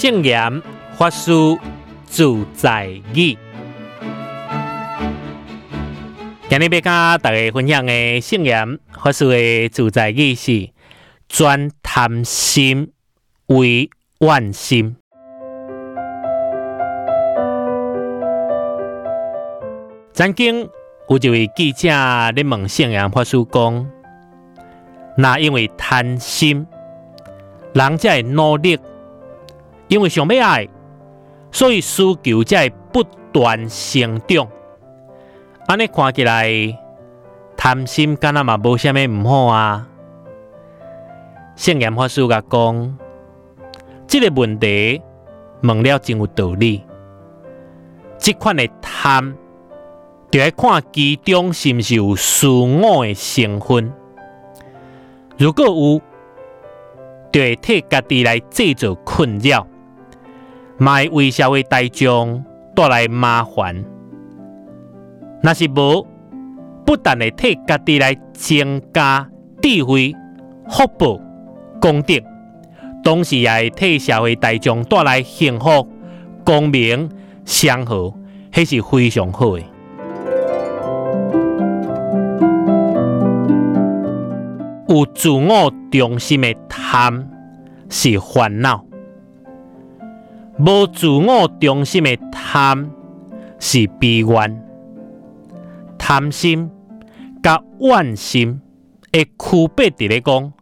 圣严法师自在语，今日要跟大家分享的圣严法师的自在语是：转贪心为万心。曾经有一位记者咧问圣严法师讲：那因为贪心，人才会努力。因为想要爱，所以需求才会不断成长。安尼看起来，贪心敢若嘛无虾米毋好啊。圣严法师甲讲，这个问题问了真有道理。这款的贪，就要看其中是毋是有私我的成分。如果有，就会替家己来制造困扰。卖为社会大众带来麻烦，若是无，不但会替家己来增加智慧、福报、功德，同时也会替社会大众带来幸福、光明、祥和，迄是非常好的。有自我中心的贪是烦恼。无自我中心的贪是悲怨，贪心甲怨心的区别伫咧讲，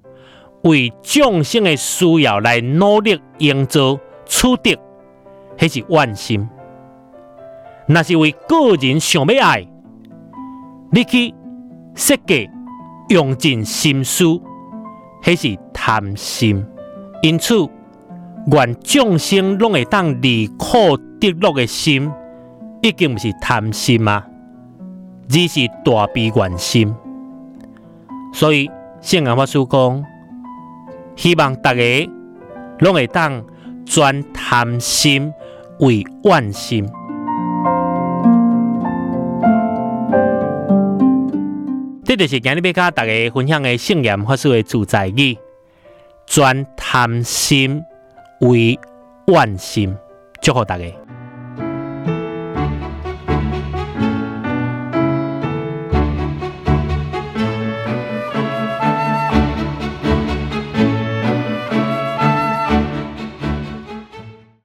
为众生的需要来努力营造取得，迄是怨心；若是为个人想要爱，你去设计用尽心思，迄是贪心。因此。愿众生拢会当离苦得乐的心，已经毋是贪心啊，而是大悲愿心。所以圣严法师讲，希望大家拢会当转贪心为愿心。这就是今日要甲大家分享的圣严法师的自在语，转贪心。为万心，祝福大家。